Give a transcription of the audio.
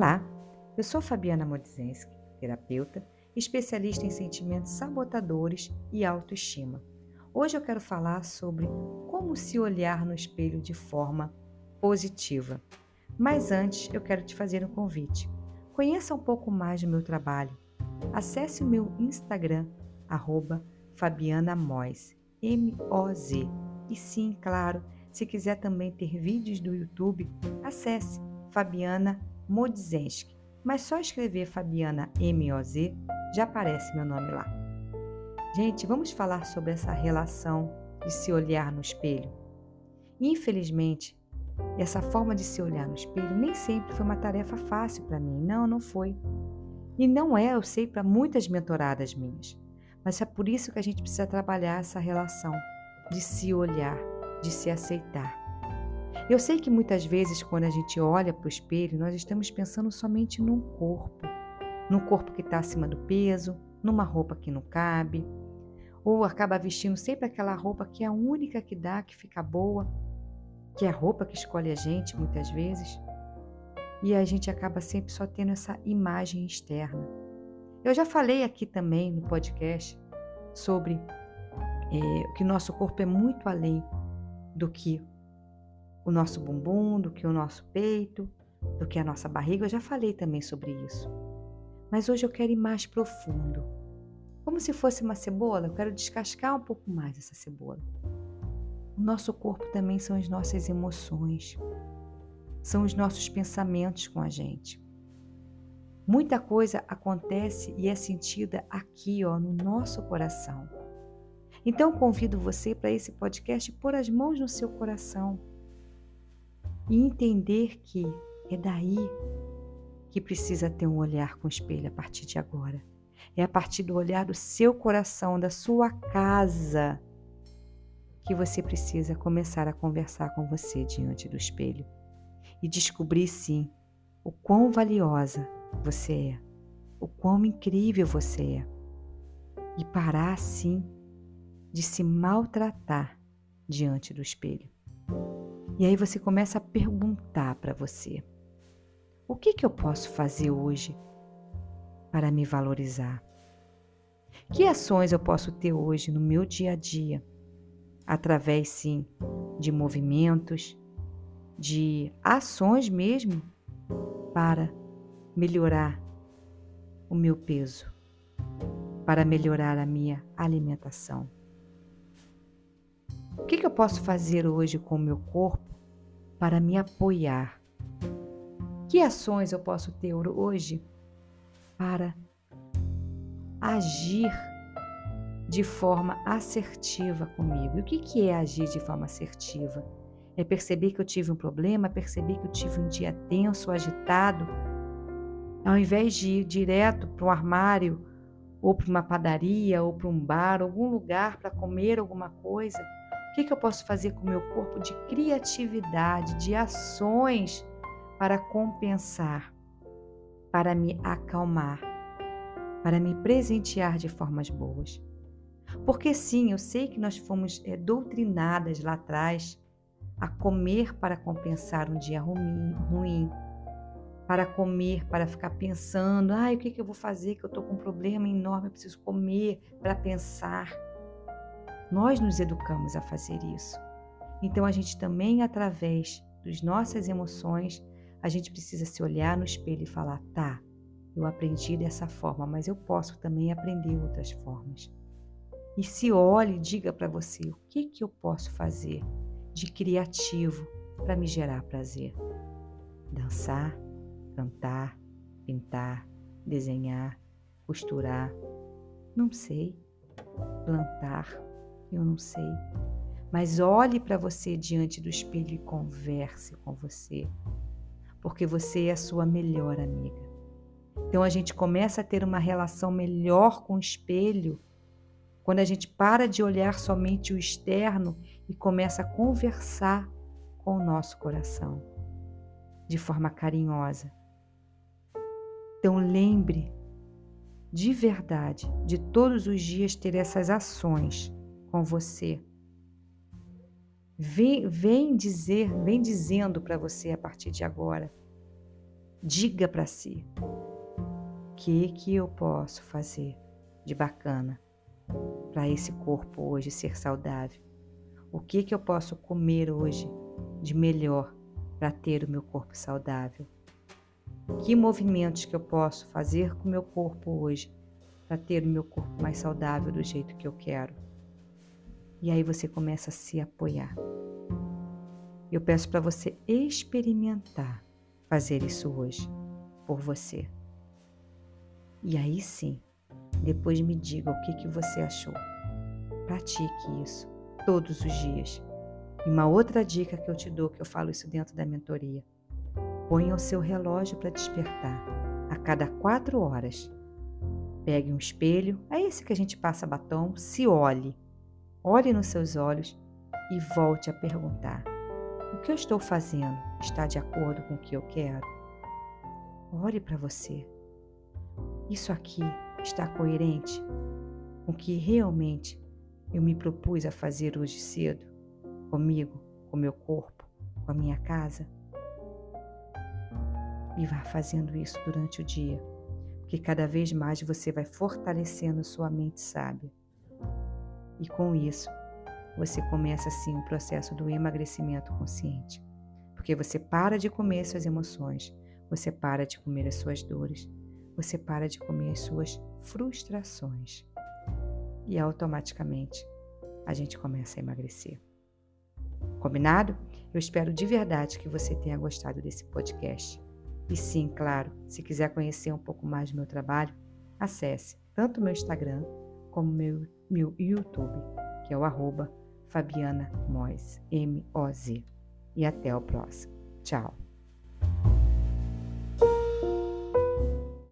Olá, eu sou Fabiana Modzenski, terapeuta, especialista em sentimentos sabotadores e autoestima. Hoje eu quero falar sobre como se olhar no espelho de forma positiva. Mas antes eu quero te fazer um convite. Conheça um pouco mais do meu trabalho. Acesse o meu Instagram, arroba Fabiana Moz, M-O-Z. E sim, claro, se quiser também ter vídeos do YouTube, acesse Fabiana Modzenski. Mas só escrever Fabiana M-O-Z já aparece meu nome lá. Gente, vamos falar sobre essa relação de se olhar no espelho. Infelizmente, essa forma de se olhar no espelho nem sempre foi uma tarefa fácil para mim. Não, não foi. E não é, eu sei, para muitas mentoradas minhas. Mas é por isso que a gente precisa trabalhar essa relação de se olhar, de se aceitar. Eu sei que muitas vezes, quando a gente olha para o espelho, nós estamos pensando somente num corpo, num corpo que está acima do peso, numa roupa que não cabe, ou acaba vestindo sempre aquela roupa que é a única que dá, que fica boa, que é a roupa que escolhe a gente muitas vezes. E a gente acaba sempre só tendo essa imagem externa. Eu já falei aqui também no podcast sobre é, que nosso corpo é muito além do que o nosso bumbum, do que o nosso peito, do que a nossa barriga. Eu já falei também sobre isso. Mas hoje eu quero ir mais profundo. Como se fosse uma cebola, eu quero descascar um pouco mais essa cebola. O nosso corpo também são as nossas emoções, são os nossos pensamentos com a gente. Muita coisa acontece e é sentida aqui, ó, no nosso coração. Então convido você para esse podcast pôr as mãos no seu coração e entender que é daí que precisa ter um olhar com espelho a partir de agora. É a partir do olhar do seu coração, da sua casa, que você precisa começar a conversar com você diante do espelho e descobrir sim o quão valiosa você é, o quão incrível você é. E parar sim de se maltratar diante do espelho. E aí você começa a perguntar para você: o que, que eu posso fazer hoje para me valorizar? Que ações eu posso ter hoje no meu dia a dia? Através, sim, de movimentos, de ações mesmo para melhorar o meu peso, para melhorar a minha alimentação. O que, que eu posso fazer hoje com o meu corpo para me apoiar? Que ações eu posso ter hoje para agir de forma assertiva comigo? E o que, é agir de forma assertiva? É perceber que eu tive um problema, perceber que eu tive um dia tenso, agitado, ao invés de ir direto para um armário, ou para uma padaria, ou para um bar, algum lugar para comer alguma coisa, o que, que eu posso fazer com o meu corpo de criatividade, de ações para compensar, para me acalmar, para me presentear de formas boas? Porque sim, eu sei que nós fomos é, doutrinadas lá atrás a comer para compensar um dia ruim, ruim para comer, para ficar pensando, ai, o que, que eu vou fazer, que eu estou com um problema enorme, eu preciso comer para pensar. Nós nos educamos a fazer isso. Então a gente também, através das nossas emoções, a gente precisa se olhar no espelho e falar, tá, eu aprendi dessa forma, mas eu posso também aprender outras formas. E se olhe e diga para você o que, que eu posso fazer de criativo para me gerar prazer. Dançar, cantar, pintar, desenhar, costurar, não sei, plantar, eu não sei. Mas olhe para você diante do espelho e converse com você, porque você é a sua melhor amiga. Então a gente começa a ter uma relação melhor com o espelho quando a gente para de olhar somente o externo e começa a conversar com o nosso coração de forma carinhosa. Então lembre de verdade de todos os dias ter essas ações com você. Vem, vem dizer, vem dizendo para você a partir de agora Diga para si: o que que eu posso fazer de bacana para esse corpo hoje ser saudável? O que que eu posso comer hoje de melhor para ter o meu corpo saudável? Que movimentos que eu posso fazer com o meu corpo hoje para ter o meu corpo mais saudável do jeito que eu quero? E aí você começa a se apoiar. Eu peço para você experimentar fazer isso hoje por você. E aí sim, depois me diga o que, que você achou. Pratique isso todos os dias. E uma outra dica que eu te dou, que eu falo isso dentro da mentoria: ponha o seu relógio para despertar a cada quatro horas. Pegue um espelho, é esse que a gente passa batom, se olhe, olhe nos seus olhos e volte a perguntar: o que eu estou fazendo está de acordo com o que eu quero? Olhe para você. Isso aqui está coerente com o que realmente eu me propus a fazer hoje cedo? Comigo, com meu corpo, com a minha casa? E vá fazendo isso durante o dia, porque cada vez mais você vai fortalecendo sua mente sábia. E com isso, você começa assim o processo do emagrecimento consciente. Porque você para de comer suas emoções, você para de comer as suas dores, você para de comer as suas frustrações. E automaticamente a gente começa a emagrecer. Combinado? Eu espero de verdade que você tenha gostado desse podcast. E sim, claro, se quiser conhecer um pouco mais do meu trabalho, acesse tanto o meu Instagram como meu, meu YouTube, que é o arroba Fabiana Moz, M-O-Z. E até o próximo. Tchau.